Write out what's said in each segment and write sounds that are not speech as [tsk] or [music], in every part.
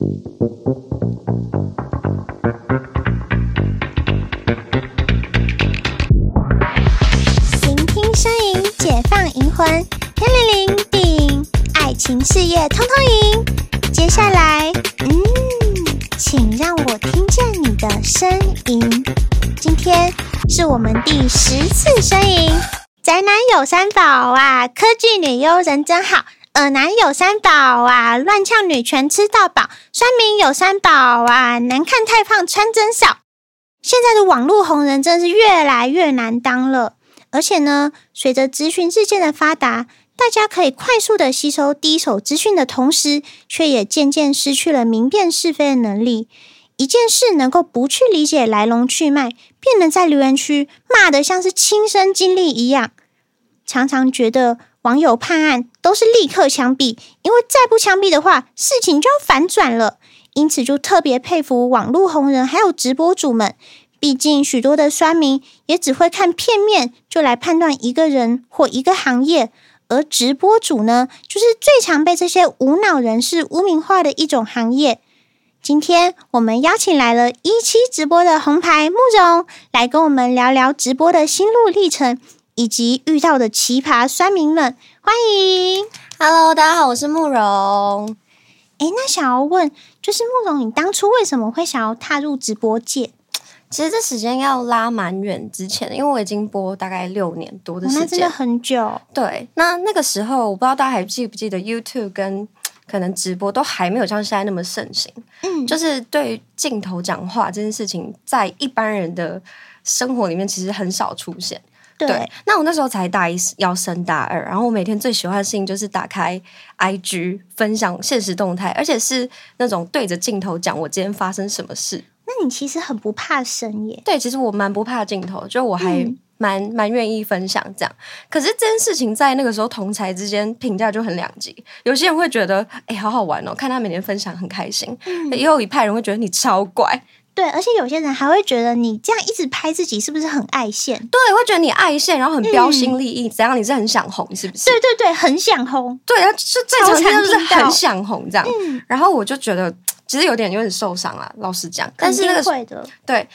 聆听声音，解放灵魂，天灵灵地，爱情事业通通赢。接下来，嗯，请让我听见你的声音。今天是我们第十次声音。宅男有三宝啊，科技女优人真好；耳男有三宝啊，乱呛女权吃到饱；酸民有三宝啊，难看太胖穿真少。现在的网络红人真是越来越难当了，而且呢，随着资讯日渐的发达，大家可以快速的吸收第一手资讯的同时，却也渐渐失去了明辨是非的能力。一件事能够不去理解来龙去脉，便能在留言区骂得像是亲身经历一样。常常觉得网友判案都是立刻枪毙，因为再不枪毙的话，事情就要反转了。因此，就特别佩服网络红人还有直播主们。毕竟，许多的酸民也只会看片面就来判断一个人或一个行业，而直播主呢，就是最常被这些无脑人士污名化的一种行业。今天我们邀请来了一期直播的红牌慕容，来跟我们聊聊直播的心路历程，以及遇到的奇葩酸民们。欢迎，Hello，大家好，我是慕容。哎，那想要问，就是慕容，你当初为什么会想要踏入直播界？其实这时间要拉蛮远之前，因为我已经播大概六年多的时间，哦，那真的很久。对，那那个时候我不知道大家还记不记得 YouTube 跟 [tsk] 可能直播都还没有像现在那么盛行。嗯，就是对于镜头讲话这件事情，在一般人的生活里面其实很少出现。对，对，那我那时候才大一，要升大二，然后我每天最喜欢的事情就是打开 IG 分享现实动态，而且是那种对着镜头讲我今天发生什么事。那你其实很不怕生耶？对，其实我蛮不怕镜头，就我还蛮蛮愿意分享这样。可是这件事情在那个时候同才之间评价就很两极，有些人会觉得哎、欸、好好玩哦，看他每天分享很开心，嗯、也有一派人会觉得你超怪。对，而且有些人还会觉得你这样一直拍自己是不是很爱现？对，会觉得你爱现，然后很标新立异，怎样？你是很想红是不是？对对对，很想红。对啊，就最常见就是很想红这样。嗯、然后我就觉得其实有点有点受伤啊，老实讲。但是那个会的，对，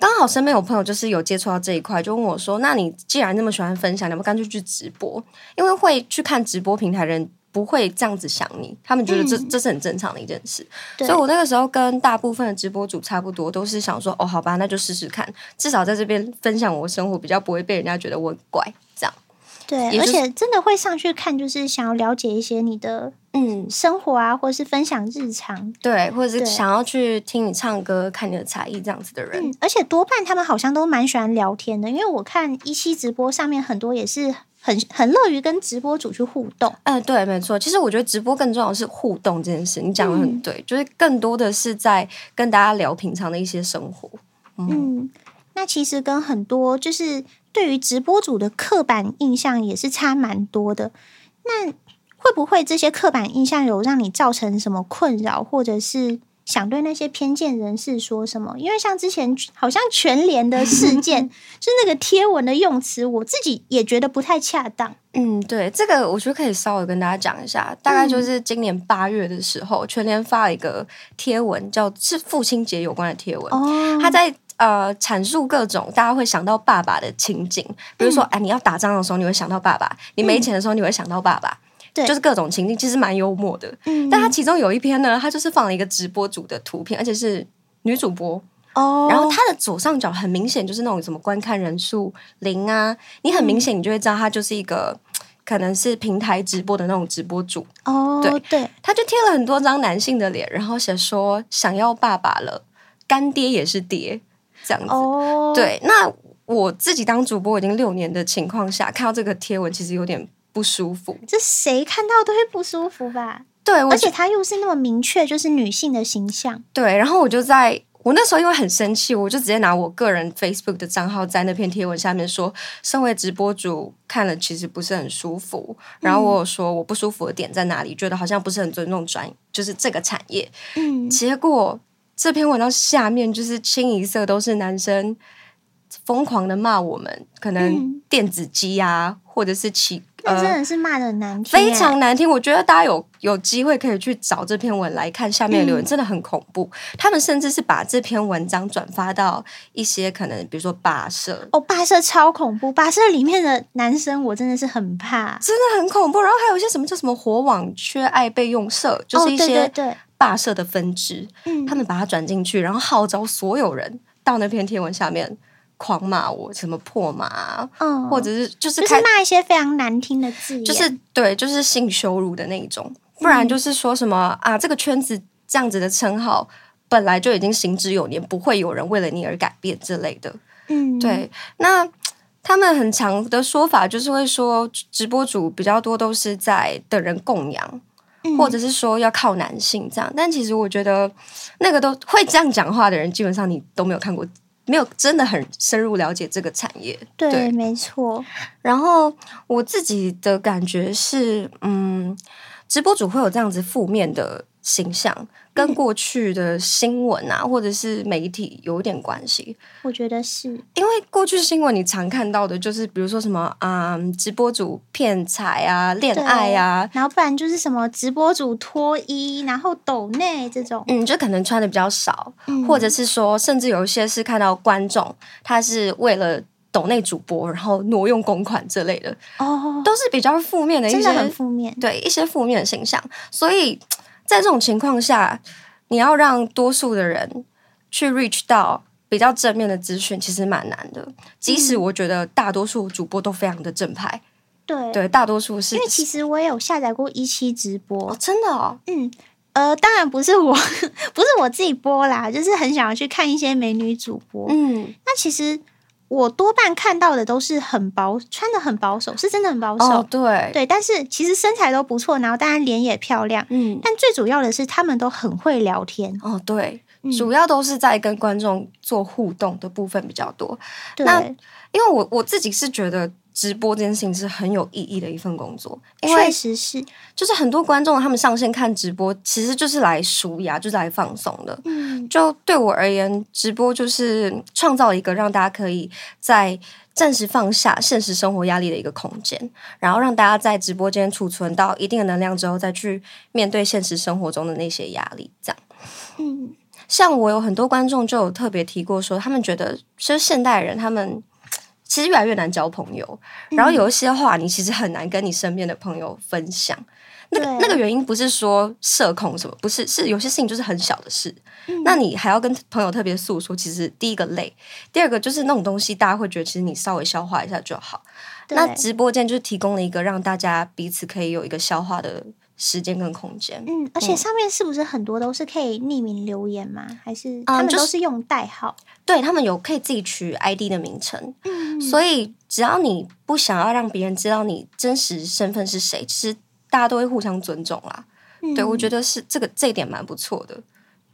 刚好身边有朋友就是有接触到这一块，就问我说：“那你既然那么喜欢分享，你要不干脆去直播？因为会去看直播平台的人。”不会这样子想你，他们觉得这、嗯、这是很正常的一件事，所以我那个时候跟大部分的直播主差不多，都是想说哦，好吧，那就试试看，至少在这边分享我生活，比较不会被人家觉得我很怪这样。对，就是、而且真的会上去看，就是想要了解一些你的嗯生活啊，或者是分享日常，对，或者是想要去听你唱歌、看你的才艺这样子的人。嗯，而且多半他们好像都蛮喜欢聊天的，因为我看一期直播上面很多也是。很很乐于跟直播主去互动，嗯、呃，对，没错。其实我觉得直播更重要的是互动这件事，你讲的很对，嗯、就是更多的是在跟大家聊平常的一些生活。嗯，嗯，那其实跟很多就是对于直播主的刻板印象也是差蛮多的。那会不会这些刻板印象有让你造成什么困扰，或者是？想对那些偏见人士说什么？因为像之前好像全联的事件，[laughs] 就那个贴文的用词，我自己也觉得不太恰当。嗯，对，这个我觉得可以稍微跟大家讲一下。大概就是今年八月的时候，嗯、全联发了一个贴文，叫是父亲节有关的贴文。哦，他在呃阐述各种大家会想到爸爸的情景，比如说，哎、嗯，你要打仗的时候，你会想到爸爸；你没钱的时候，你会想到爸爸。对，就是各种情境，其实蛮幽默的。嗯，但他其中有一篇呢，他就是放了一个直播主的图片，而且是女主播哦。然后他的左上角很明显就是那种什么观看人数零啊，你很明显你就会知道他就是一个、嗯、可能是平台直播的那种直播主哦。对对，他就贴了很多张男性的脸，然后写说想要爸爸了，干爹也是爹这样子。哦，对，那我自己当主播已经六年的情况下，看到这个贴文，其实有点。不舒服，这谁看到都会不舒服吧？对，而且他又是那么明确，就是女性的形象。对，然后我就在我那时候因为很生气，我就直接拿我个人 Facebook 的账号在那篇贴文下面说，身为直播主看了其实不是很舒服。然后我有说我不舒服的点在哪里，觉得好像不是很尊重专，就是这个产业。嗯，结果这篇文章下面就是清一色都是男生疯狂的骂我们，可能电子鸡啊。或者是骑那真的是骂的很难听，非常难听。我觉得大家有有机会可以去找这篇文来看下面的留言，嗯、真的很恐怖。他们甚至是把这篇文章转发到一些可能，比如说吧社哦，吧社超恐怖，吧社里面的男生我真的是很怕，真的很恐怖。然后还有一些什么叫什么火网缺爱备用社，就是一些吧社的分支，他们把它转进去，然后号召所有人到那篇贴文下面。狂骂我什么破马，嗯，或者是就是就是骂一些非常难听的字眼，就是对，就是性羞辱的那一种，不然就是说什么、嗯、啊，这个圈子这样子的称号本来就已经行之有年，不会有人为了你而改变之类的，嗯，对。那他们很常的说法就是会说，直播主比较多都是在等人供养，嗯、或者是说要靠男性这样，但其实我觉得那个都会这样讲话的人，基本上你都没有看过。没有真的很深入了解这个产业，对，对没错。然后我自己的感觉是，嗯，直播主会有这样子负面的形象。跟过去的新闻啊，或者是媒体有一点关系，我觉得是因为过去新闻你常看到的就是，比如说什么啊、嗯，直播主骗财啊，恋爱啊，然后不然就是什么直播主脱衣，然后抖内这种，嗯，就可能穿的比较少，嗯、或者是说，甚至有一些是看到观众他是为了抖内主播，然后挪用公款之类的，哦，都是比较负面的一些，真的很负面，对一些负面的形象，所以。在这种情况下，你要让多数的人去 reach 到比较正面的资讯，其实蛮难的。即使我觉得大多数主播都非常的正派，对对，大多数是。因为其实我也有下载过一期直播，哦，真的哦，嗯，呃，当然不是我，[laughs] 不是我自己播啦，就是很想要去看一些美女主播，嗯，那其实。我多半看到的都是很保穿的很保守，是真的很保守。哦，对对，但是其实身材都不错，然后当然脸也漂亮。嗯，但最主要的是他们都很会聊天。哦，对，嗯、主要都是在跟观众做互动的部分比较多。对，那因为我我自己是觉得。直播这件事情是很有意义的一份工作，因为确实是，就是很多观众他们上线看直播，其实就是来舒压，就是来放松的。嗯，就对我而言，直播就是创造一个让大家可以在暂时放下现实生活压力的一个空间，然后让大家在直播间储存到一定的能量之后，再去面对现实生活中的那些压力。这样，嗯，像我有很多观众就有特别提过说，他们觉得其实现代人他们。其实越来越难交朋友，然后有一些话你其实很难跟你身边的朋友分享。嗯、那个那个原因不是说社恐什么，不是，是有些事情就是很小的事，嗯、那你还要跟朋友特别诉说。其实第一个累，第二个就是那种东西大家会觉得其实你稍微消化一下就好。那直播间就是提供了一个让大家彼此可以有一个消化的时间跟空间。嗯，而且上面是不是很多都是可以匿名留言吗？还是他们都是用代号？嗯对，他们有可以自己取 ID 的名称，嗯，所以只要你不想要让别人知道你真实身份是谁，其实大家都会互相尊重啦。嗯、对，我觉得是这个这一点蛮不错的。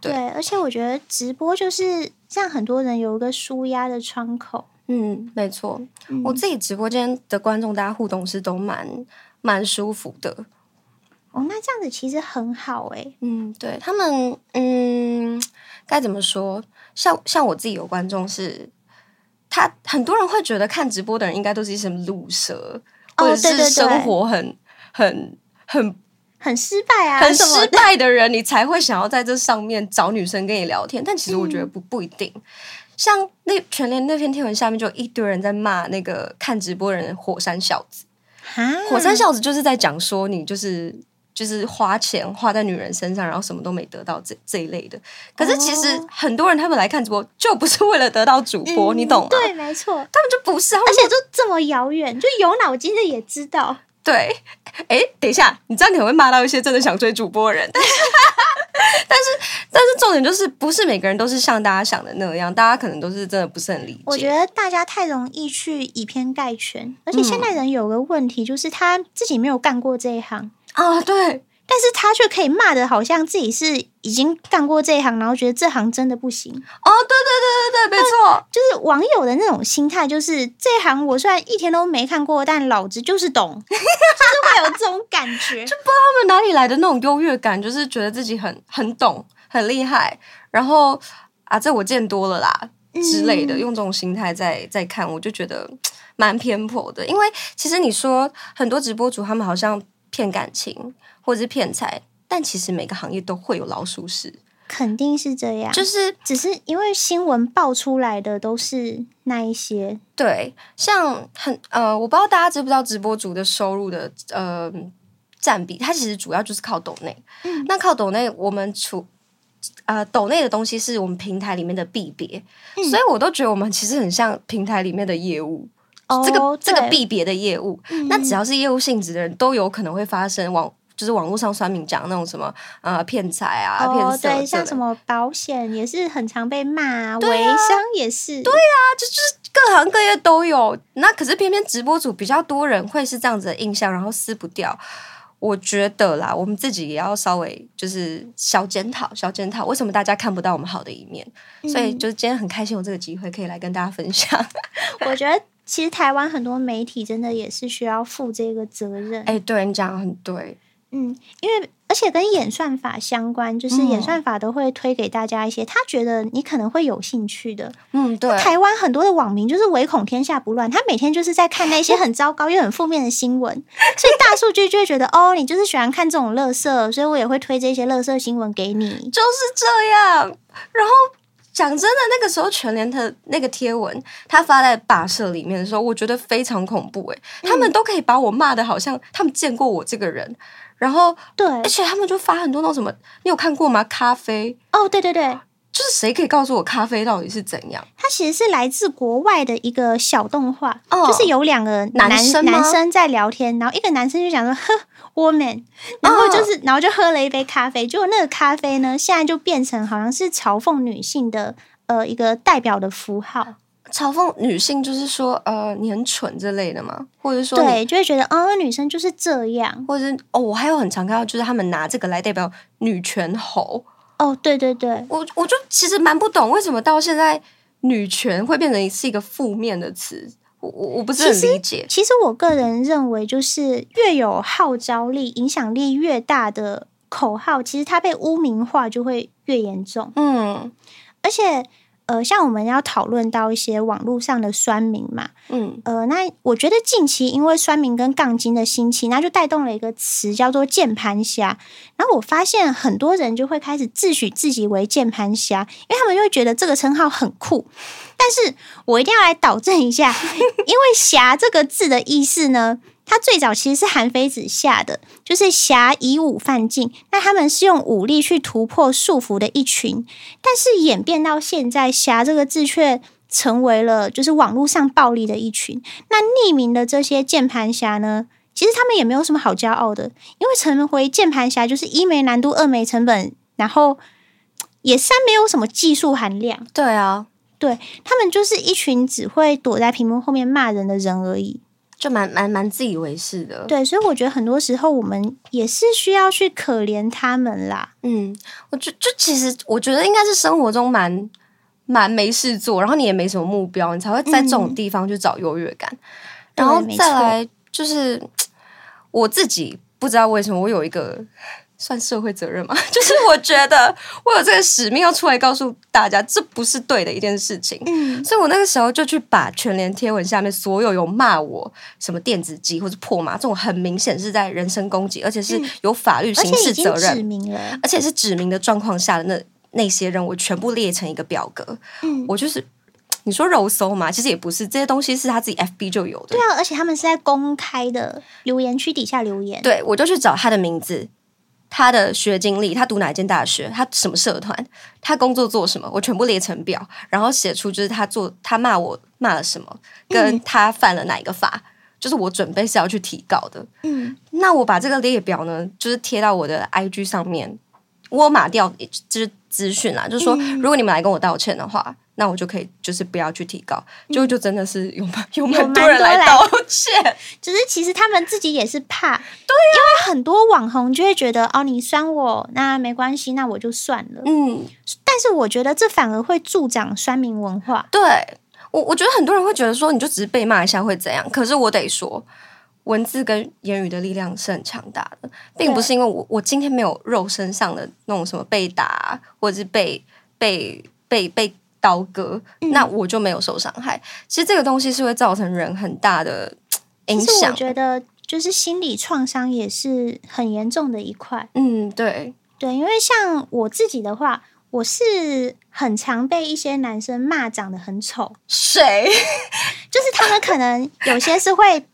对，对，而且我觉得直播就是让很多人有一个舒压的窗口。嗯，没错，嗯、我自己直播间的观众，大家互动是都蛮蛮舒服的。哦，那这样子其实很好哎。嗯，对他们，嗯，该怎么说？像像我自己有观众是，他很多人会觉得看直播的人应该都是一些鲁蛇，哦、或者是生活很很很很失败啊，很失败的人，你才会想要在这上面找女生跟你聊天。但其实我觉得不不一定。嗯、像那全联那篇贴文下面就一堆人在骂那个看直播的人火山小子，哈火山小子就是在讲说你就是。就是花钱花在女人身上，然后什么都没得到这这一类的。可是其实很多人他们来看直播，就不是为了得到主播，嗯、你懂吗？对，没错，他们就不是，而且就这么遥远，就有脑筋的也知道。[laughs] 对，哎，等一下，你知道你会骂到一些真的想追主播的人。但是，但是，但是重点就是，不是每个人都是像大家想的那样，大家可能都是真的不是很理解。我觉得大家太容易去以偏概全，而且现代人有个问题，就是他自己没有干过这一行。啊，对，但是他却可以骂的，好像自己是已经干过这一行，然后觉得这行真的不行。哦，对对对对对，没错，就是网友的那种心态，就是这行我虽然一天都没看过，但老子就是懂，[laughs] 就是会有这种感觉，就不知道他们哪里来的那种优越感，就是觉得自己很很懂、很厉害，然后啊，这我见多了啦之类的，嗯、用这种心态在在看，我就觉得 [tsk] 蛮偏颇的。因为其实你说很多直播主他们好像骗感情或者是骗财，但其实每个行业都会有老鼠屎。肯定是这样，就是只是因为新闻爆出来的都是那一些，对，像很呃，我不知道大家知不知道直播主的收入的呃占比，它其实主要就是靠抖内。嗯，那靠抖内，我们除呃抖内的东西是我们平台里面的币别，嗯，所以我都觉得我们其实很像平台里面的业务，哦，这个这个币别的业务，嗯，那只要是业务性质的人都有可能会发生网。就是网络上酸民讲那种什么呃骗财啊骗色，像什么保险也是很常被骂啊，微商也是，对啊，就就是各行各业都有。那可是偏偏直播主比较多人会是这样子的印象，然后撕不掉。我觉得啦，我们自己也要稍微就是小检讨，小检讨，为什么大家看不到我们好的一面？嗯、所以就是今天很开心有这个机会可以来跟大家分享。我觉得其实台湾很多媒体真的也是需要负这个责任。哎，对你讲的很对。嗯，因为而且跟演算法相关，就是演算法都会推给大家一些他觉得你可能会有兴趣的。嗯，对。台湾很多的网民就是唯恐天下不乱，他每天就是在看那些很糟糕又很负面的新闻，所以大数据就会觉得哦，你就是喜欢看这种乐色，所以我也会推这些乐色新闻给你。就是这样。然后讲真的，那个时候全联的那个贴文，他发在霸社里面的时候，我觉得非常恐怖。哎，他们都可以把我骂的好像他们见过我这个人。然后，对，而且他们就发很多那种什么，你有看过吗？咖啡哦，对对对，就是谁可以告诉我咖啡到底是怎样？它其实是来自国外的一个小动画，哦、就是有两个男男生，男生在聊天，然后一个男生就想说呵，woman，然后就是、哦、然后就喝了一杯咖啡，结果那个咖啡呢，现在就变成好像是嘲讽女性的呃一个代表的符号。嘲讽女性就是说，呃，你很蠢之类的吗？或者说，对，就会觉得，哦，女生就是这样，或者是哦，我还有很常看到，就是他们拿这个来代表女权猴。哦，对对对，我我就其实蛮不懂，为什么到现在女权会变成是一个负面的词？我我我不是很理解。其实我个人认为，就是越有号召力、影响力越大的口号，其实它被污名化就会越严重。嗯，而且。呃，像我们要讨论到一些网络上的酸民嘛，嗯，呃，那我觉得近期因为酸民跟杠精的兴起，那就带动了一个词叫做键盘侠。然后我发现很多人就会开始自诩自己为键盘侠，因为他们就会觉得这个称号很酷。但是我一定要来导正一下，[laughs] 因为“侠”这个字的意思呢。他最早其实是韩非子下的，就是侠以武犯禁。那他们是用武力去突破束缚的一群，但是演变到现在，侠这个字却成为了就是网络上暴力的一群。那匿名的这些键盘侠呢，其实他们也没有什么好骄傲的，因为成为键盘侠就是一没难度，二没成本，然后也三没有什么技术含量。对啊，对，他们就是一群只会躲在屏幕后面骂人的人而已。就蛮蛮蛮自以为是的，对，所以我觉得很多时候我们也是需要去可怜他们啦。嗯，我就就其实我觉得应该是生活中蛮蛮没事做，然后你也没什么目标，你才会在这种地方去找优越感。嗯、然后再来就是 [tsk] 我自己不知道为什么我有一个。算社会责任吗？[laughs] 就是我觉得我有这个使命要出来告诉大家，这不是对的一件事情。嗯，所以我那个时候就去把全联贴文下面所有有骂我什么电子鸡或者破码这种很明显是在人身攻击，而且是有法律刑事责任，指明了，而且是指明的状况下的那那些人，我全部列成一个表格。嗯，我就是你说肉搜嘛，其实也不是，这些东西是他自己 FB 就有的。对啊，而且他们是在公开的留言区底下留言。对，我就去找他的名字。他的学经历，他读哪一间大学，他什么社团，他工作做什么，我全部列成表，然后写出就是他做他骂我骂了什么，跟他犯了哪一个法，嗯、就是我准备是要去提告的。嗯，那我把这个列表呢，就是贴到我的 IG 上面，我码掉就是资讯啦，就是说，如果你们来跟我道歉的话。那我就可以，就是不要去提高，就就真的是有蛮 [laughs] 有蛮多人来道歉，[laughs] 只是其实他们自己也是怕，对、啊，因为很多网红就会觉得哦，你酸我，那没关系，那我就算了，嗯，但是我觉得这反而会助长酸民文化。对。我，我觉得很多人会觉得说，你就只是被骂一下会怎样？可是我得说，文字跟言语的力量是很强大的，并不是因为我我今天没有肉身上的那种什么被打，或者是被被被被。刀割，嗯、那我就没有受伤害。其实这个东西是会造成人很大的影响。我觉得就是心理创伤也是很严重的一块。嗯，对对，因为像我自己的话，我是很常被一些男生骂长得很丑。谁？就是他们可能有些是会。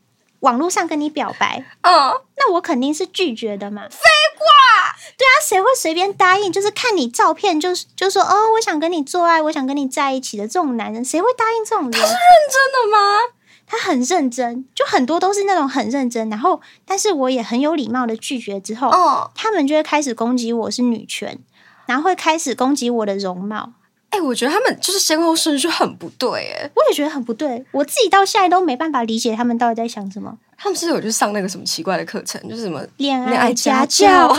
网络上跟你表白，嗯，那我肯定是拒绝的嘛。废话，对啊，谁会随便答应？就是看你照片就，就就说哦，我想跟你做爱，我想跟你在一起的这种男人，谁会答应这种人？他是认真的吗？他很认真，就很多都是那种很认真。然后，但是我也很有礼貌的拒绝之后，哦，他们就会开始攻击我是女权，然后会开始攻击我的容貌。哎、欸，我觉得他们就是先后顺序很不对，哎，我也觉得很不对，我自己到现在都没办法理解他们到底在想什么。他们是有去上那个什么奇怪的课程，就是什么恋爱家教，[laughs] [laughs] 真的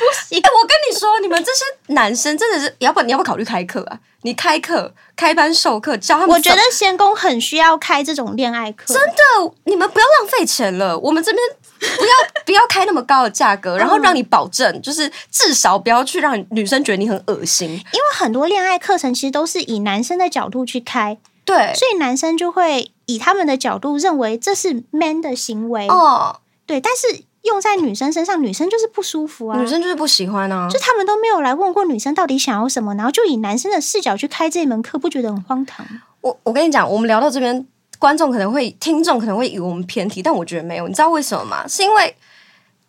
不行。我跟你说，你们这些男生真的是，要不你要不要考虑开课啊？你开课、开班授课，教他们。我觉得仙宫很需要开这种恋爱课，真的，你们不要浪费钱了，我们这边。不要不要开那么高的价格，然后让你保证，就是至少不要去让女生觉得你很恶心。因为很多恋爱课程其实都是以男生的角度去开，对，所以男生就会以他们的角度认为这是 man 的行为哦，对。但是用在女生身上，女生就是不舒服啊，女生就是不喜欢啊，就他们都没有来问过女生到底想要什么，然后就以男生的视角去开这门课，不觉得很荒唐？我我跟你讲，我们聊到这边，观众可能会、听众可能会以为我们偏题，但我觉得没有。你知道为什么吗？是因为。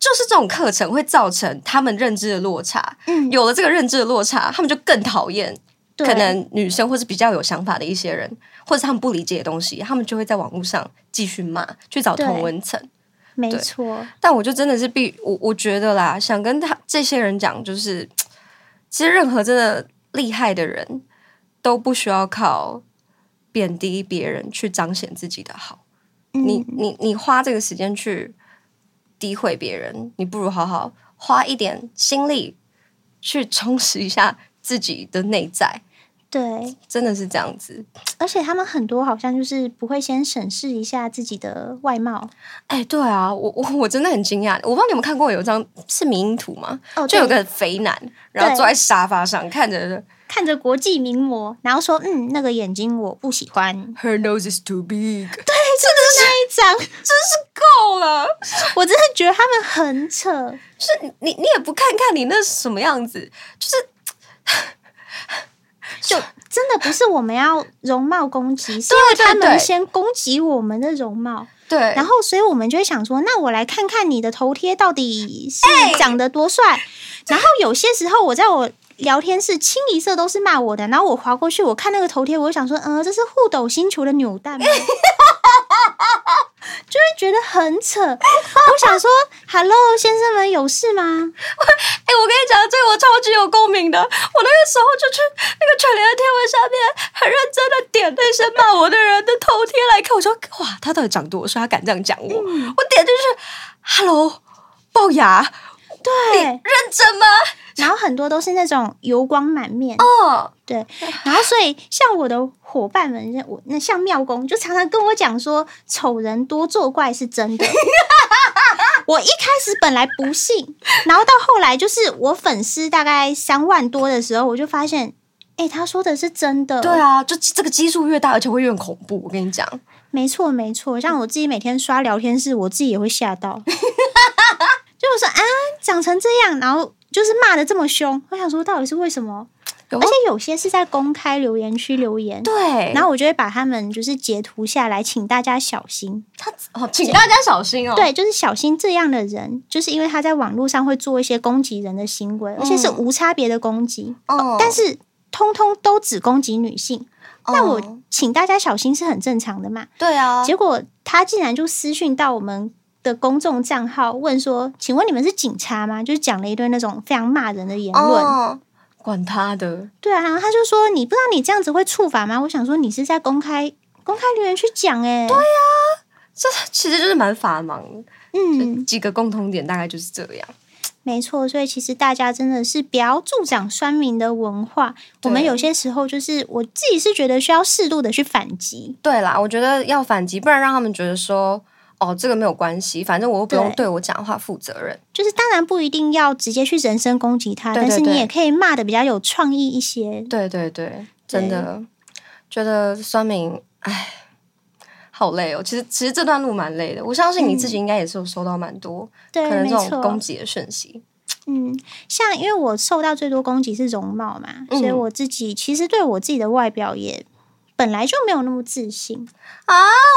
就是这种课程会造成他们认知的落差，嗯，有了这个认知的落差，他们就更讨厌可能女生或是比较有想法的一些人，或者他们不理解的东西，他们就会在网络上继续骂，去找同温层。没错，但我就真的是必我我觉得啦，想跟他这些人讲，就是其实任何真的厉害的人都不需要靠贬低别人去彰显自己的好。嗯、你你你花这个时间去。诋毁别人，你不如好好花一点心力去充实一下自己的内在。对，真的是这样子。而且他们很多好像就是不会先审视一下自己的外貌。哎，对啊，我我我真的很惊讶。我不知道你们看过有一张是迷因图吗？哦，就有个肥男，然后坐在沙发上看着。看着国际名模，然后说：“嗯，那个眼睛我不喜欢。” Her nose is too big。对，真的是那一张，真是够了。我真的觉得他们很扯。就是你，你也不看看你那什么样子，就是，[laughs] 就真的不是我们要容貌攻击，是因为他们先攻击我们的容貌。对，然后所以我们就会想说，那我来看看你的头贴到底是长得多帅。欸、然后有些时候，我在我。聊天室清一色都是骂我的，然后我划过去，我看那个头贴，我就想说，嗯，这是互斗星球的扭蛋吗？[laughs] 就会觉得很扯。我想说，Hello，先生们有事吗？哎、欸，我跟你讲，这个我超级有共鸣的。我那个时候就去那个全联的贴文下面，很认真的点那些骂我的人的头贴来看。我说，哇，他到底长多帅？他敢这样讲我？嗯、我点进去，Hello，龅牙，对，认真吗？[laughs] 然后很多都是那种油光满面哦，对。然后所以像我的伙伴们，我那像妙公就常常跟我讲说，丑人多作怪是真的。[laughs] 我一开始本来不信，然后到后来就是我粉丝大概三万多的时候，我就发现，哎，他说的是真的。对啊，就这个基数越大，而且会越恐怖。我跟你讲，没错没错。像我自己每天刷聊天室，我自己也会吓到。[laughs] 就我说啊，长成这样，然后。就是骂的这么凶，我想说到底是为什么？而且有些是在公开留言区留言，对。然后我就会把他们就是截图下来，请大家小心。他哦，请大家小心哦。对，就是小心这样的人，就是因为他在网络上会做一些攻击人的行为，而且是无差别的攻击。哦。但是通通都只攻击女性，那我请大家小心是很正常的嘛？对啊。结果他竟然就私讯到我们。的公众账号问说：“请问你们是警察吗？”就是讲了一堆那种非常骂人的言论。哦，管他的。对啊，他就说：“你不知道你这样子会触法吗？”我想说你是在公开公开留言去讲哎。对啊，这其实就是蛮法盲。嗯，几个共同点大概就是这样。没错，所以其实大家真的是不要助长酸民的文化。我们有些时候就是我自己是觉得需要适度的去反击。对啦，我觉得要反击，不然让他们觉得说。哦，这个没有关系，反正我又不用对我讲话负责任。就是当然不一定要直接去人身攻击他，对对对，但是你也可以骂的比较有创意一些。对对对，真的觉得酸民，哎，好累哦。其实其实这段路蛮累的，我相信你自己应该也是有收到蛮多，嗯、可能这种攻击的讯息。嗯，像因为我受到最多攻击是容貌嘛，嗯、所以我自己其实对我自己的外表也本来就没有那么自信啊。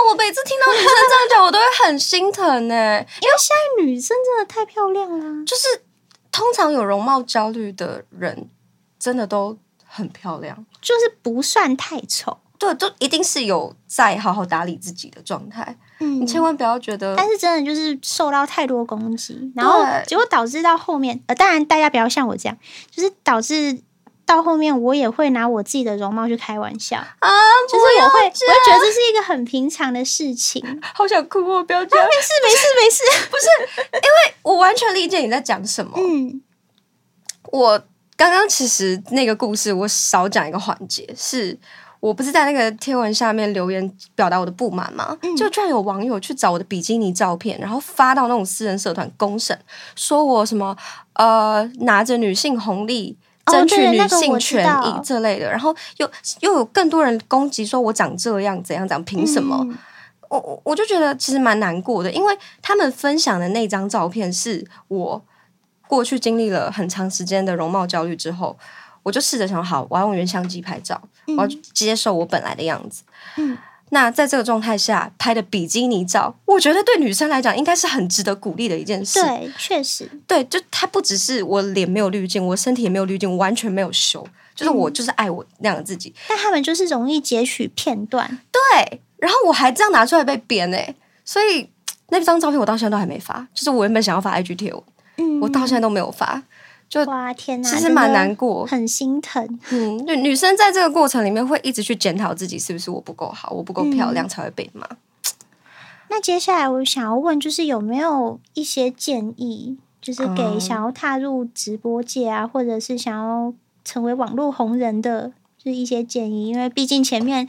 我每次听到女生这样讲，我都会很心疼呢，[laughs] 因为现在女生真的太漂亮了。就是通常有容貌焦虑的人，真的都很漂亮，就是不算太丑。对，都一定是有在好好打理自己的状态。嗯，你千万不要觉得，但是真的就是受到太多攻击，然后结果导致到后面，呃，当然大家不要像我这样，就是导致到后面我也会拿我自己的容貌去开玩笑啊，就是我会，我会觉得这是一个很平常的事情。[laughs] 好想哭哦，不要这样，啊，没事没事没事，不是，因为我完全理解你在讲什么。嗯，我刚刚其实那个故事我少讲一个环节是。我不是在那个贴文下面留言表达我的不满吗？嗯、就居然有网友去找我的比基尼照片，然后发到那种私人社团公审，说我什么呃拿着女性红利争取女性权益、哦、这类的，然后又又有更多人攻击说我长这样怎样怎样，凭什么？嗯、我我就觉得其实蛮难过的，因为他们分享的那张照片是我过去经历了很长时间的容貌焦虑之后。我就试着想，好，我要用原相机拍照，嗯、我要接受我本来的样子。嗯，那在这个状态下拍的比基尼照，我觉得对女生来讲应该是很值得鼓励的一件事。对，确实，对，就它不只是我脸没有滤镜，我身体也没有滤镜，我完全没有修，就是我就是爱我那样的自己。嗯、但他们就是容易截取片段，对，然后我还这样拿出来被编哎，所以那张照片我到现在都还没发，就是我原本想要发 IG 贴文，嗯，我到现在都没有发。就哇天哪，其实蛮难过，很心疼。嗯，女女生在这个过程里面会一直去检讨自己是不是我不够好，我不够漂亮才会被骂。嗯。那接下来我想要问，就是有没有一些建议，就是给想要踏入直播界啊，嗯、或者是想要成为网络红人的，就是一些建议？因为毕竟前面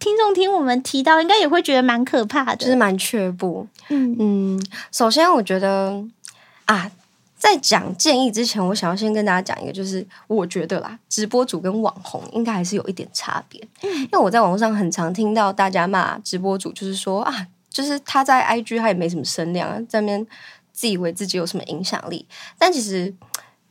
听众听我们提到，应该也会觉得蛮可怕的，就是蛮却步。嗯嗯，首先我觉得啊。在讲建议之前，我想要先跟大家讲一个，就是我觉得啦，直播主跟网红应该还是有一点差别。嗯，因为我在网络上很常听到大家骂直播主，就是说啊，就是他在 IG 他也没什么声量，在那边自以为自己有什么影响力。但其实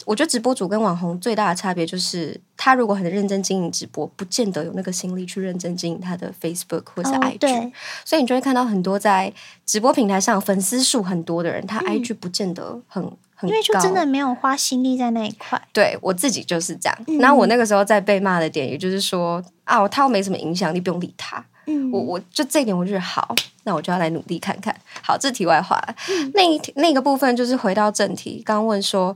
我觉得直播主跟网红最大的差别就是，他如果很认真经营直播，不见得有那个心力去认真经营他的 Facebook 或者是 IG。哦，所以你就会看到很多在直播平台上粉丝数很多的人，他 IG 不见得很。嗯因为就真的没有花心力在那一块，对我自己就是这样。那、嗯、我那个时候在被骂的点，也就是说啊，他又没什么影响力，不用理他。嗯，我我就这一点，我觉得好，那我就要来努力看看。好，这题外话，嗯、那一那个部分就是回到正题，刚刚问说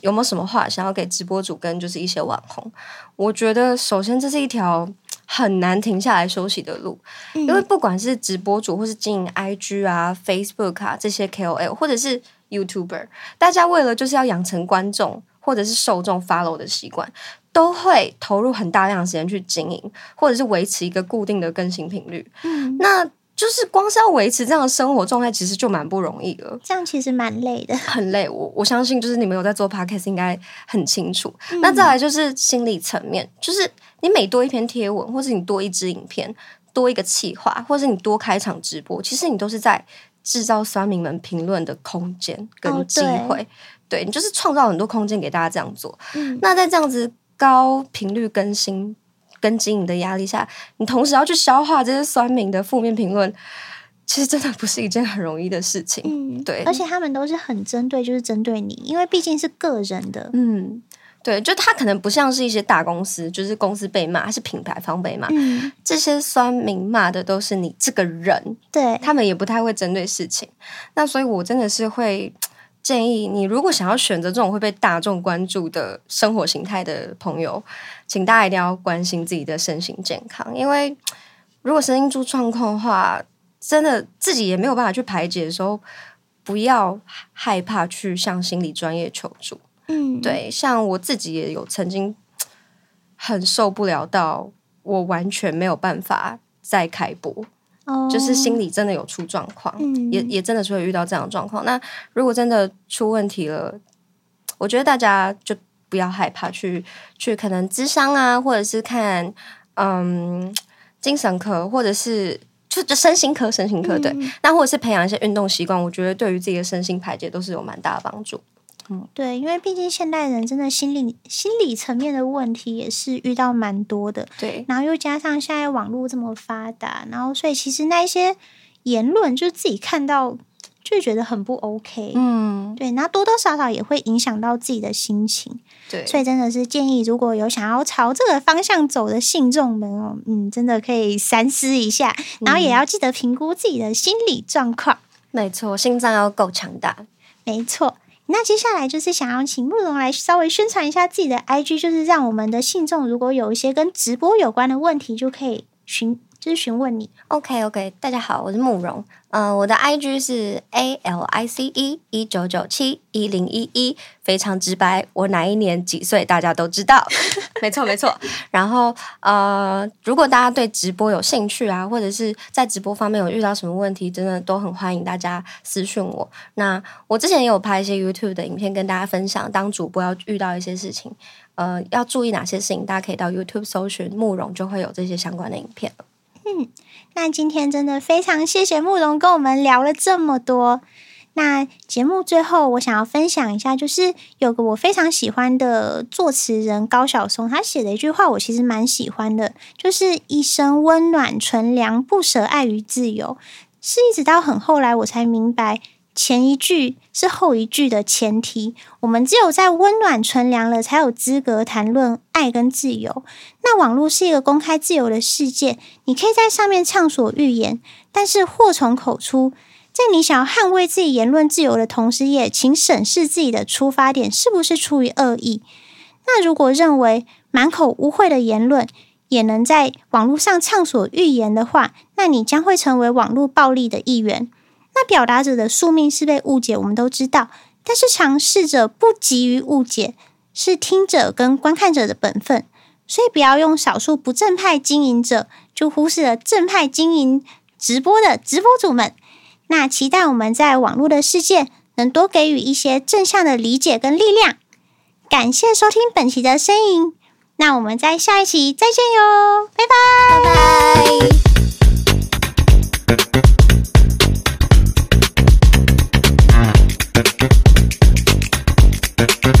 有没有什么话想要给直播主跟就是一些网红？我觉得首先这是一条很难停下来休息的路，嗯、因为不管是直播主或是经营 IG 啊、Facebook 啊这些 KOL，或者是 YouTuber，大家为了就是要养成观众或者是受众 follow 的习惯，都会投入很大量的时间去经营，或者是维持一个固定的更新频率。嗯，那就是光是要维持这样的生活状态，其实就蛮不容易了。这样其实蛮累的，很累。我我相信，就是你们有在做 podcast，应该很清楚。嗯、那再来就是心理层面，就是你每多一篇贴文，或是你多一支影片，多一个企划，或是你多开场直播，其实你都是在。制造酸民们评论的空间跟机会，哦、对，对你就是创造很多空间给大家这样做。嗯、那在这样子高频率更新跟经营的压力下，你同时要去消化这些酸民的负面评论，其实真的不是一件很容易的事情。嗯，对，而且他们都是很针对，就是针对你，因为毕竟是个人的。嗯。对，就他可能不像是一些大公司，就是公司被骂，还是品牌方被骂。嗯，这些酸民骂的都是你这个人，对，他们也不太会针对事情。那所以，我真的是会建议你，如果想要选择这种会被大众关注的生活形态的朋友，请大家一定要关心自己的身心健康，因为如果身心出状况的话，真的自己也没有办法去排解的时候，不要害怕去向心理专业求助。嗯，对，像我自己也有曾经很受不了，到我完全没有办法再开播，，oh. 就是心里真的有出状况，嗯、也也真的是会遇到这样的状况。那如果真的出问题了，我觉得大家就不要害怕去去可能咨商啊，或者是看嗯精神科，或者是就就身心科、身心科对，嗯、那或者是培养一些运动习惯，我觉得对于自己的身心排解都是有蛮大的帮助。嗯，对，因为毕竟现代人真的心理心理层面的问题也是遇到蛮多的。对，然后又加上现在网络这么发达，然后所以其实那一些言论，就自己看到就觉得很不 OK。嗯，对，然后多多少少也会影响到自己的心情。对，所以真的是建议，如果有想要朝这个方向走的信众们哦，嗯，真的可以三思一下，然后也要记得评估自己的心理状况。没错，心脏要够强大。没错。那接下来就是想要请慕容来稍微宣传一下自己的 IG，就是让我们的信众如果有一些跟直播有关的问题，就可以寻就是询问你。OK OK，大家好，我是慕容。呃，我的 IG 是 A L I C E 一九九七一零一一，非常直白。我哪一年几岁，大家都知道。[laughs] 没错，没错。然后呃，如果大家对直播有兴趣啊，或者是在直播方面有遇到什么问题，真的都很欢迎大家私讯我。那我之前也有拍一些 YouTube 的影片跟大家分享，当主播要遇到一些事情，呃，要注意哪些事情，大家可以到 YouTube 搜寻慕容，就会有这些相关的影片了。嗯，那今天真的非常谢谢慕容跟我们聊了这么多。那节目最后，我想要分享一下，就是有个我非常喜欢的作词人高晓松，他写的一句话，我其实蛮喜欢的，就是一生温暖纯良，不舍爱与自由。是一直到很后来，我才明白。前一句是后一句的前提，我们只有在温暖纯良了，才有资格谈论爱跟自由。那网络是一个公开自由的世界，你可以在上面畅所欲言，但是祸从口出。在你想要捍卫自己言论自由的同时，也请审视自己的出发点是不是出于恶意。那如果认为满口污秽的言论也能在网络上畅所欲言的话，那你将会成为网络暴力的一员。那表达者的宿命是被误解，我们都知道。但是尝试者不急于误解，是听者跟观看者的本分。所以不要用少数不正派经营者，就忽视了正派经营直播的直播主们。那期待我们在网络的世界，能多给予一些正向的理解跟力量。感谢收听本期的声音，那我们在下一期再见哟，拜拜，拜拜。Thank you.